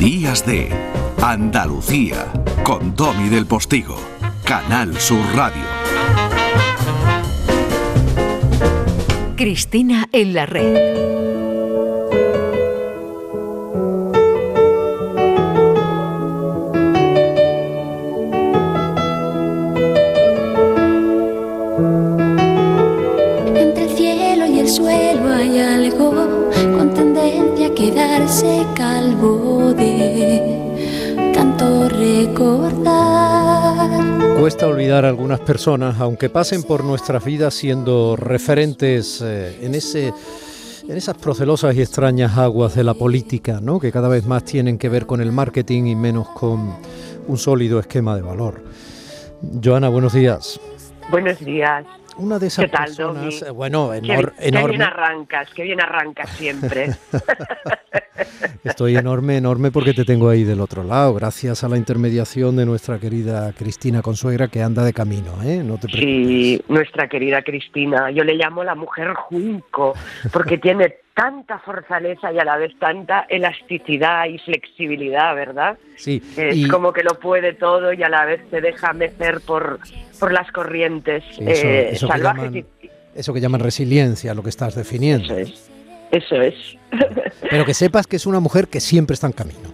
Días de Andalucía con Domi del Postigo, Canal Sur Radio. Cristina en la red. Quedarse calvo de tanto recordar. Cuesta olvidar a algunas personas, aunque pasen por nuestras vidas siendo referentes eh, en ese en esas procelosas y extrañas aguas de la política, ¿no? que cada vez más tienen que ver con el marketing y menos con un sólido esquema de valor. Joana, buenos días. Buenos días. Una de esas ¿Qué tal, personas, eh, bueno, Qué, enor- qué bien arrancas, qué bien arrancas siempre. Estoy enorme, enorme porque te tengo ahí del otro lado, gracias a la intermediación de nuestra querida Cristina Consuegra que anda de camino, ¿eh? No te preocupes. Sí, nuestra querida Cristina. Yo le llamo la mujer junco porque tiene tanta fortaleza y a la vez tanta elasticidad y flexibilidad, ¿verdad? Sí, Es y como que lo puede todo y a la vez se deja mecer por, por las corrientes Sí, eso- eh, eso que salvajes. llaman- y- eso que llaman resiliencia, lo que estás definiendo. Eso es. Eso es. Pero que sepas que es una mujer que siempre está en camino.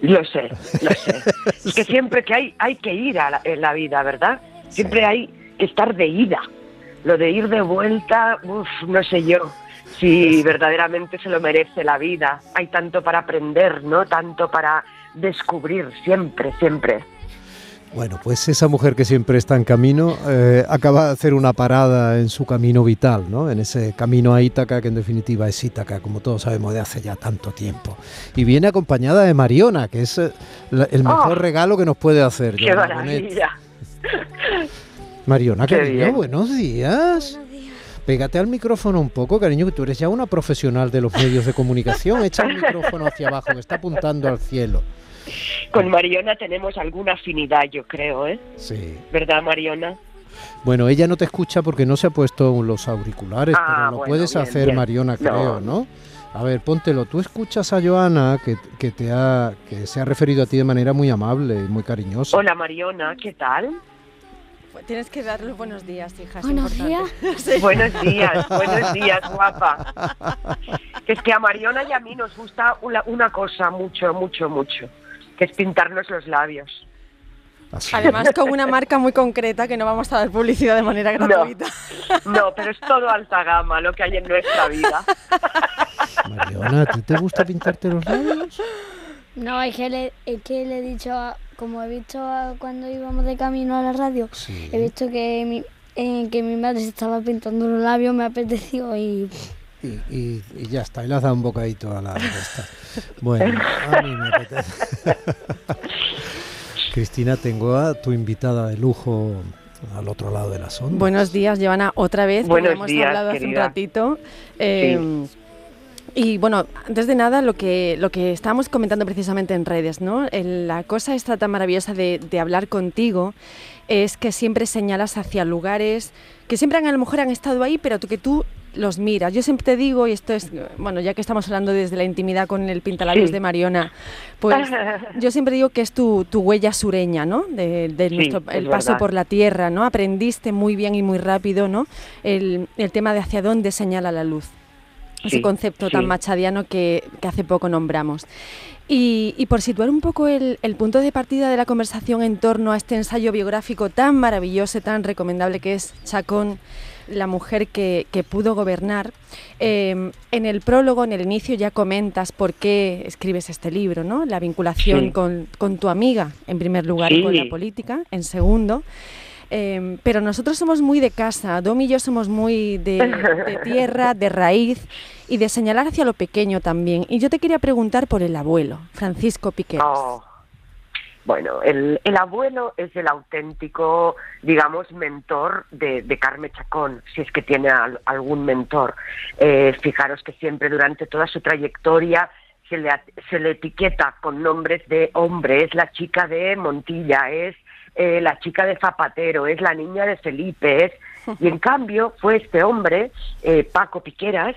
Lo sé, lo sé. Es que siempre que hay, hay que ir a la, en la vida, ¿verdad? Siempre hay que estar de ida. Lo de ir de vuelta, uf, no sé yo si verdaderamente se lo merece la vida. Hay tanto para aprender, ¿no? Tanto para descubrir, siempre, siempre. Bueno, pues esa mujer que siempre está en camino eh, acaba de hacer una parada en su camino vital, ¿no? En ese camino a Ítaca, que en definitiva es Ítaca, como todos sabemos, de hace ya tanto tiempo. Y viene acompañada de Mariona, que es eh, la- el mejor Oh, regalo que nos puede hacer. ¡Qué maravilla! Mariona, Qué cariño, bien. buenos días. Pégate al micrófono un poco, cariño, que tú eres ya una profesional de los medios de comunicación. Echa el micrófono hacia abajo, que está apuntando al cielo. Con Mariona tenemos alguna afinidad, yo creo, ¿eh? Sí. ¿Verdad, Mariona? Bueno, ella no te escucha porque no se ha puesto los auriculares, Ah, pero lo bueno, puedes bien, hacer, bien. Mariona, No. creo, ¿no? A ver, póntelo. Tú escuchas a Joana, que, que te ha, que se ha referido a ti de manera muy amable y muy cariñosa. Hola, Mariona, ¿qué tal? Tienes que darle los buenos días, hija. Buenos días. Buenos días, buenos días, guapa. Es que a Mariona y a mí nos gusta una, una cosa mucho, mucho, mucho, que es pintarnos los labios. Así. Además, con una marca muy concreta que no vamos a dar publicidad de manera gratuita. No, pero es todo alta gama lo que hay en nuestra vida. Mariona, ¿a ti te gusta pintarte los labios? No, es que le, es que le he dicho, a- como he visto a- cuando íbamos de camino a la radio, Sí. he visto que mi, eh, que mi madre se estaba pintando los labios, me apeteció y Y, y- y ya está, y le has dado un bocadito a la de esta. Bueno, a mí me apetece. Cristina, tengo a tu invitada de lujo al otro lado de la sonda. Buenos días, Joana, otra vez. que Buenos hemos días, hablado hace un ratito. Eh, Y bueno, antes de nada, lo que, lo que estábamos comentando precisamente en redes, ¿no? El- la cosa esta tan maravillosa de, de hablar contigo es que siempre señalas hacia lugares que siempre han, a lo mejor han estado ahí, pero tú, que tú los miras. Yo siempre te digo, y esto es, bueno, ya que estamos hablando desde la intimidad con el pintalabios Sí. de Mariona, pues yo siempre digo que es tu, tu huella sureña, ¿no? De, de Sí, nuestro, es el paso verdad. por la tierra, ¿no? Aprendiste muy bien y muy rápido, ¿no? El, el tema de hacia dónde señala la luz. Ese Sí, concepto tan machadiano que, que hace poco nombramos. Y, y por situar un poco el, el punto de partida de la conversación en torno a este ensayo biográfico tan maravilloso, tan recomendable que es Chacón, la mujer que, que pudo gobernar, eh, en el prólogo, en el inicio, ya comentas por qué escribes este libro, ¿no? La vinculación Sí. con, con tu amiga, en primer lugar, con la política, en segundo. Eh, pero nosotros somos muy de casa, Dom y yo somos muy de, de tierra, de raíz y de señalar hacia lo pequeño también. Y yo te quería preguntar por el abuelo, Francisco Piqueras. Oh. Bueno, el, el abuelo es el auténtico, digamos, mentor de, Carmen Chacón, si es que tiene al- algún mentor. Eh, fijaros que siempre durante toda su trayectoria se le, se le etiqueta con nombres de hombre, es la chica de Montilla, es eh, la chica de Zapatero, es la niña de Felipe, es. Y en cambio fue este hombre, eh, Paco Piqueras,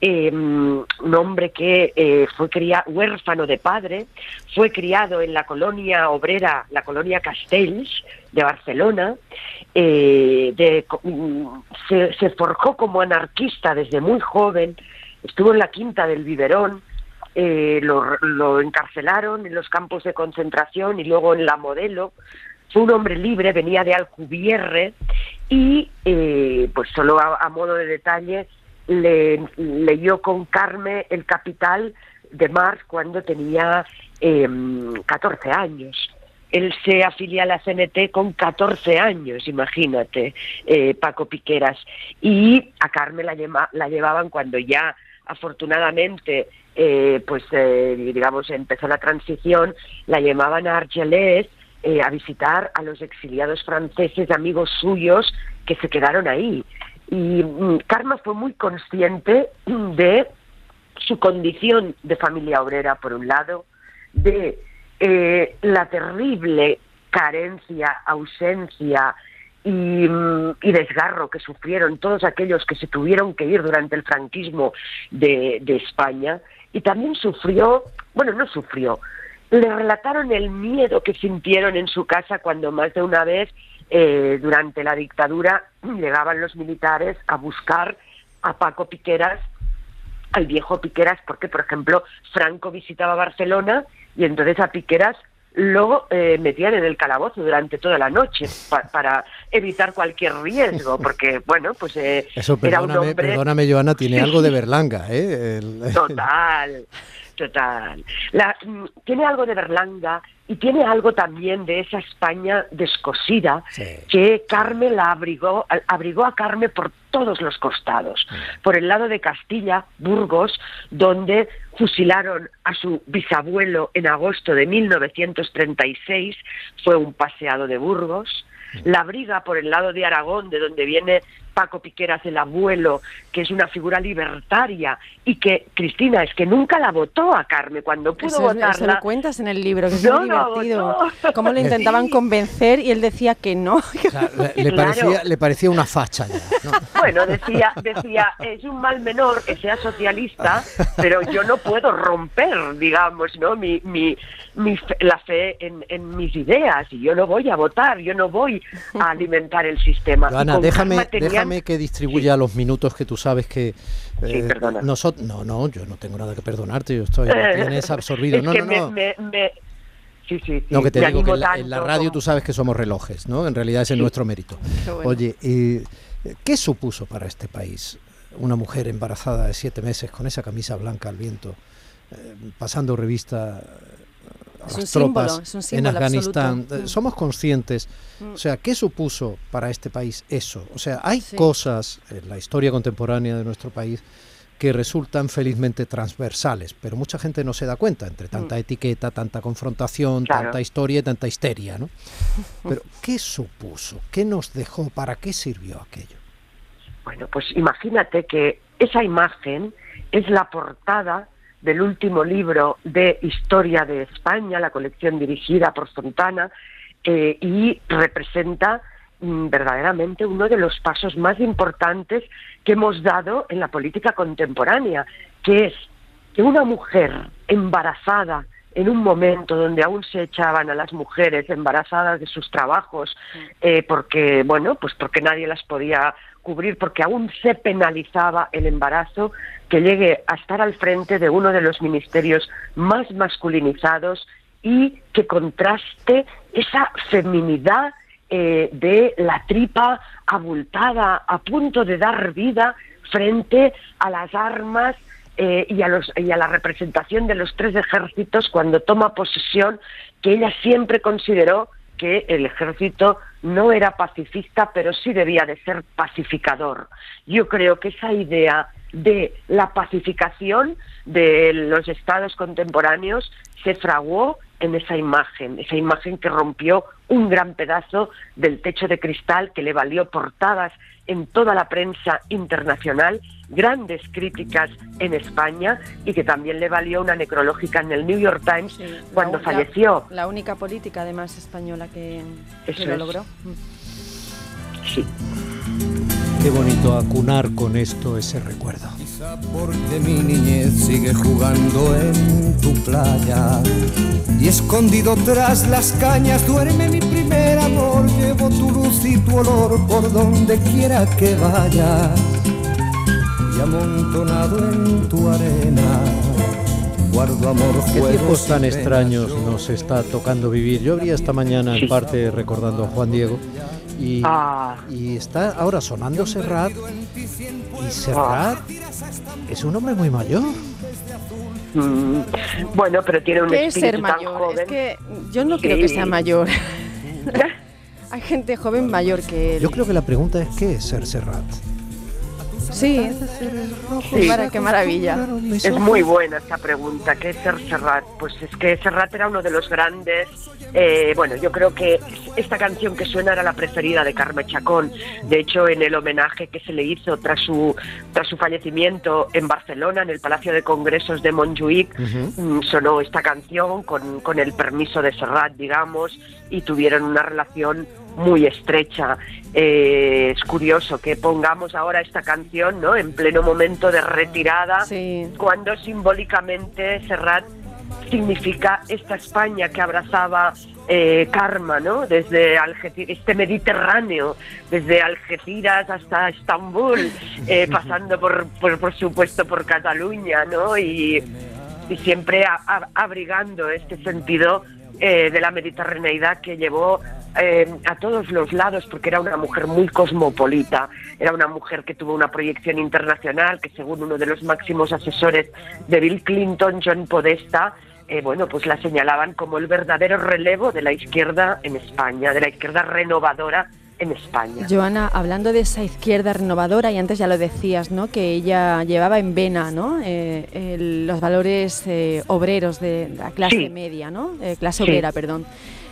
eh, un hombre que eh, fue criado, huérfano de padre, fue criado en la colonia obrera, la colonia Castells de Barcelona, de, mm, se, se forjó como anarquista desde muy joven, estuvo en la quinta del biberón, lo, lo, encarcelaron en los campos de concentración y luego en la modelo. Fue un hombre libre, venía de Alcubierre y, eh, pues solo a, modo de detalle, le, leyó con Carme El Capital de Marx cuando tenía eh, em, 14 años. Él se afilia a la CNT con 14 años, imagínate, eh, Paco Piqueras. Y a Carme la, la llevaban cuando ya, afortunadamente, eh, pues eh, digamos, empezó la transición, la llamaban a Argelès eh, a visitar a los exiliados franceses, amigos suyos que se quedaron ahí. Y mm, Karma fue muy consciente de su condición de familia obrera, por un lado, de la terrible carencia, ausencia y, mm, y, desgarro que sufrieron todos aquellos que se tuvieron que ir durante el franquismo de, de España. Y también sufrió, bueno, no sufrió, le relataron el miedo que sintieron en su casa cuando más de una vez eh, durante la dictadura llegaban los militares a buscar a Paco Piqueras, al viejo Piqueras, porque por ejemplo Franco visitaba Barcelona y entonces a Piqueras lo eh, metían en el calabozo durante toda la noche para evitar cualquier riesgo, porque, bueno, pues eh, Eso, era un hombre... Perdóname, Joana, tiene algo de Berlanga, ¿eh? Total, total. La, mm, tiene algo de Berlanga y tiene algo también de esa España descosida que Carmen la abrigó, abrigó a Carmen por todos los costados. Por el lado de Castilla, Burgos, donde fusilaron a su bisabuelo en agosto de 1936, fue un paseado de Burgos. La briga por el lado de Aragón, de donde viene Paco Piqueras, el abuelo, que es una figura libertaria y que, Cristina, es que nunca la votó a Carmen cuando pudo eso, votarla. Eso lo cuentas en el libro, que es muy divertido. Cómo le intentaban convencer y él decía que no. le, parecía, le parecía una facha ya. Bueno, decía, decía, es un mal menor que sea socialista, pero yo no puedo romper, digamos, ¿no? Mi, mi, mi la fe en, en, mis ideas y yo no voy a votar, yo no voy a alimentar el sistema. Ana, déjame, déjame que distribuya los minutos que tú sabes que eh, nosotros no, no, yo no tengo nada que perdonarte, yo estoy tienes absorbido. no, no, no. Sí, sí, No, que te digo que en la, radio tú sabes que somos relojes, ¿no? En realidad es nuestro mérito. Oye, eh, ¿qué supuso para este país una mujer embarazada de siete meses con esa camisa blanca al viento, eh, pasando revista a las tropas en Afganistán. Mm. Somos conscientes. Mm. O sea, ¿qué supuso para este país eso? O sea, hay cosas en la historia contemporánea de nuestro país que resultan felizmente transversales, pero mucha gente no se da cuenta entre mm. tanta etiqueta, tanta confrontación, tanta historia y tanta histeria, ¿no? Pero ¿qué supuso? ¿Qué nos dejó? ¿Para qué sirvió aquello? Bueno, pues imagínate que esa imagen es la portada del último libro de Historia de España, la colección dirigida por Fontana, eh, y representa mm, verdaderamente uno de los pasos más importantes que hemos dado en la política contemporánea, que es que una mujer embarazada en un momento donde aún se echaban a las mujeres embarazadas de sus trabajos eh, porque bueno pues porque nadie las podía cubrir porque aún se penalizaba el embarazo que llegue a estar al frente de uno de los ministerios más masculinizados y que contraste esa feminidad eh, de la tripa abultada a punto de dar vida frente a las armas eh, y, a los, y a la representación de los tres ejércitos cuando toma posesión, que ella siempre consideró que el ejército no era pacifista, pero sí debía de ser pacificador. Yo creo que esa idea de la pacificación de los estados contemporáneos se fraguó en esa imagen, esa imagen que rompió un gran pedazo del techo de cristal que le valió portadas en toda la prensa internacional, grandes críticas en España y que también le valió una necrológica en el New York Times cuando falleció. La, única política además española que, lo logró. Sí. Qué bonito acunar con esto ese recuerdo. Quizá porque mi niñez sigue jugando en tu playa y escondido tras las cañas duerme mi primer amor. Llevo tu luz y tu olor por donde quiera que vaya y amontonado en tu arena. Guardo amor, ¿Qué tiempos tan extraños nos está tocando vivir? Yo habría esta mañana en parte recordando a Juan Diego Ah. Y, está ahora sonando Serrat. Y Serrat es un hombre muy mayor. Mm, bueno, pero tiene un espíritu ser mayor? Es que yo no creo que sea mayor. Hay gente joven mayor que él. Yo creo que la pregunta es ¿qué es ser Serrat? Sí, qué maravilla. Es muy buena esta pregunta. ¿Qué es ser Serrat? Pues es que Serrat era uno de los grandes. Eh, bueno, yo creo que esta canción que suena era la preferida de Carmen Chacón. De hecho, en el homenaje que se le hizo tras su, tras su fallecimiento en Barcelona, en el Palacio de Congresos de Montjuic, mm, sonó esta canción con, con el permiso de Serrat, digamos, y tuvieron una relación muy estrecha. Eh, es curioso que pongamos ahora esta canción ¿no? en pleno momento de retirada, cuando simbólicamente Serrat significa esta España que abrazaba eh, Karma, ¿no? Desde este Mediterráneo, desde Algeciras hasta Estambul, eh, pasando por, por, supuesto por Cataluña, ¿no? Y, y siempre abrigando este sentido eh, de la mediterraneidad que llevó eh, a todos los lados porque era una mujer muy cosmopolita, era una mujer que tuvo una proyección internacional que según uno de los máximos asesores de Bill Clinton, John Podesta, eh, bueno, pues la señalaban como el verdadero relevo de la izquierda en España, de la izquierda renovadora en España. Joana, hablando de esa izquierda renovadora, y antes ya lo decías, ¿no? que ella llevaba en vena ¿no? Eh, los valores eh, obreros de la clase media, ¿no? Eh, clase obrera, perdón.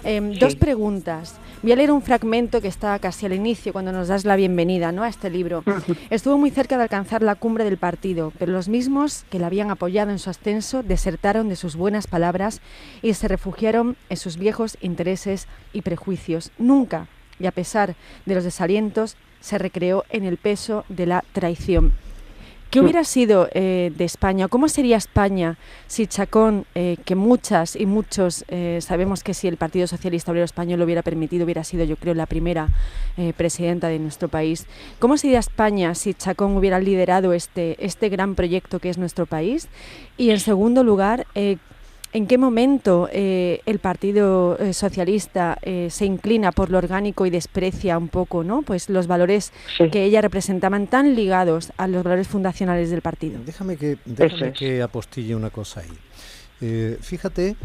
Em, dos preguntas. Voy a leer un fragmento que está casi al inicio, cuando nos das la bienvenida ¿no? a este libro. Estuvo muy cerca de alcanzar la cumbre del partido, pero los mismos que la habían apoyado en su ascenso desertaron de sus buenas palabras y se refugiaron en sus viejos intereses y prejuicios. Nunca y a pesar de los desalientos se recreó en el peso de la traición. ¿Qué hubiera sido eh, de España? ¿Cómo sería España si Chacón, eh, que muchas y muchos eh, sabemos que si el Partido Socialista Obrero Español lo hubiera permitido, hubiera sido yo creo la primera presidenta de nuestro país? ¿Cómo sería España si Chacón hubiera liderado este, este gran proyecto que es nuestro país? Y en segundo lugar, ¿En qué momento eh, el Partido eh, Socialista eh, se inclina por lo orgánico y desprecia un poco, ¿no? Pues los valores que ella representaban tan ligados a los valores fundacionales del partido. Déjame que, déjame que apostille una cosa ahí. fíjate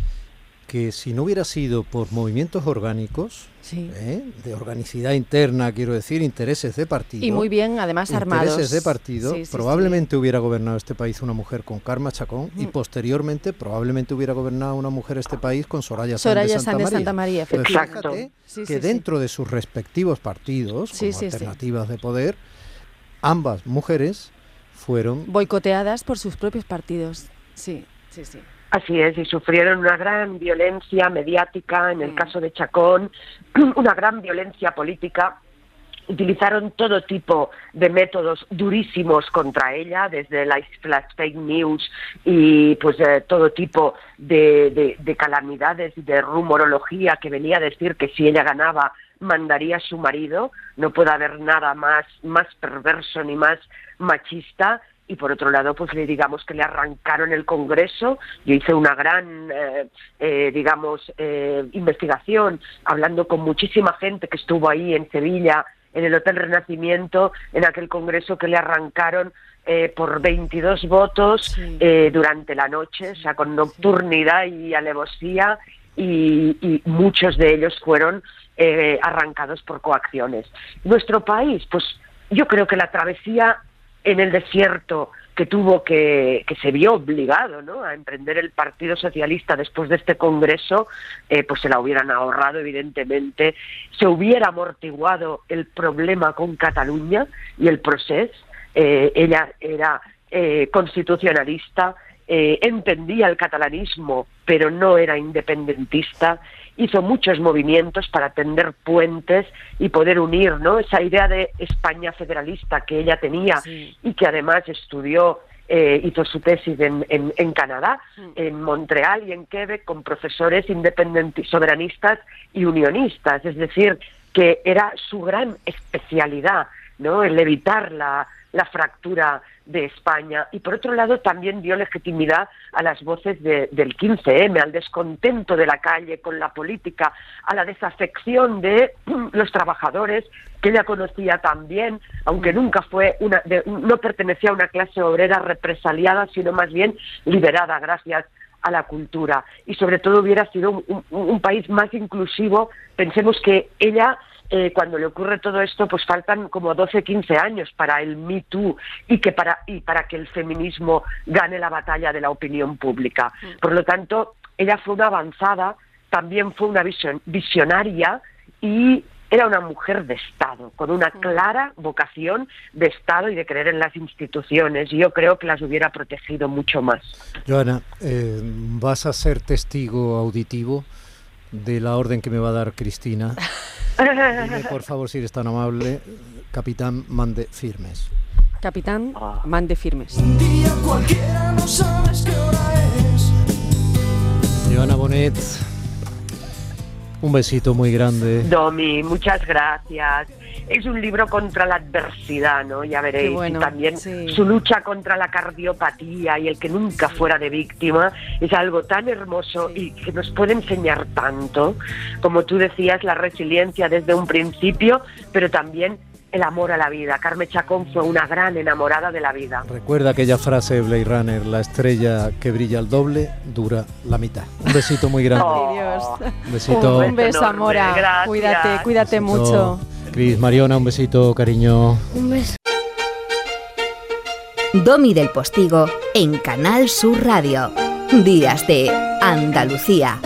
que si no hubiera sido por movimientos orgánicos, ¿eh? de organicidad interna, quiero decir, intereses de partido. Y muy bien, además, armados. Intereses de partido, probablemente hubiera gobernado este país una mujer con Karma Chacón y mm. posteriormente probablemente hubiera gobernado una mujer este país con Soraya, Soraya Sánchez de Santa María. Santa María fíjate que dentro de sus respectivos partidos, como alternativas de poder, ambas mujeres fueron... Boicoteadas por sus propios partidos. Sí, sí, sí. Así es, y sufrieron una gran violencia mediática, en el mm. caso de Chacón, una gran violencia política. Utilizaron todo tipo de métodos durísimos contra ella, desde las, fake news y pues eh, todo tipo de, de calamidades y de rumorología que venía a decir que si ella ganaba mandaría a su marido. No puede haber nada más, más perverso ni más machista y por otro lado, pues le digamos que le arrancaron el Congreso. Yo hice una gran, eh, eh, digamos, eh, investigación, hablando con muchísima gente que estuvo ahí en Sevilla, en el Hotel Renacimiento, en aquel Congreso que le arrancaron por 22 votos durante la noche, o sea, con nocturnidad y alevosía, y, y muchos de ellos fueron arrancados por coacciones. Nuestro país, pues yo creo que la travesía en el desierto que tuvo que, que se vio obligado ¿no? a emprender el Partido Socialista después de este Congreso, eh, pues se la hubieran ahorrado, evidentemente, se hubiera amortiguado el problema con Cataluña y el proceso. Eh, ella era eh, constitucionalista, entendía el catalanismo, pero no era independentista, hizo muchos movimientos para tender puentes y poder unir ¿no? esa idea de España federalista que ella tenía y que además estudió eh, hizo su tesis en, en, Canadá, en Montreal y en Quebec con profesores independentistas, soberanistas y unionistas, es decir, que era su gran especialidad, ¿no? El evitar la, la fractura de España y por otro lado también dio legitimidad a las voces del 15M, al descontento de la calle con la política, a la desafección de los trabajadores que ella conocía también, aunque nunca fue una, no pertenecía a una clase obrera represaliada, sino más bien liberada gracias a la cultura y sobre todo hubiera sido un país más inclusivo. Pensemos que ella eh, cuando le ocurre todo esto, pues faltan como 12, 15 años para el Me Too y, que para, y para que el feminismo gane la batalla de la opinión pública. Mm. Por lo tanto, ella fue una avanzada, también fue una visionaria y era una mujer de Estado, con una mm. clara vocación de Estado y de creer en las instituciones. Y yo creo que las hubiera protegido mucho más. Joana, eh, vas a ser testigo auditivo de la orden que me va a dar Cristina. Dime, por favor, si eres tan amable, capitán, mande firmes. Capitán, ah. mande firmes. Joana Bonet, un besito muy grande. Domi, muchas gracias es un libro contra la adversidad, ¿no? Ya veréis. y también su lucha contra la cardiopatía y el que nunca fuera de víctima es algo tan hermoso y que nos puede enseñar tanto. Como tú decías, la resiliencia desde un principio, pero también el amor a la vida. Carmen Chacón fue una gran enamorada de la vida. Recuerda aquella frase de Blade Runner, la estrella que brilla al doble dura la mitad. Un besito muy grande. Oh, un besito. Un beso, Amora. Cuídate, cuídate mucho. Cris, Mariona, un besito, cariño. Un beso. Domi del Postigo en Canal Sur Radio. Días de Andalucía.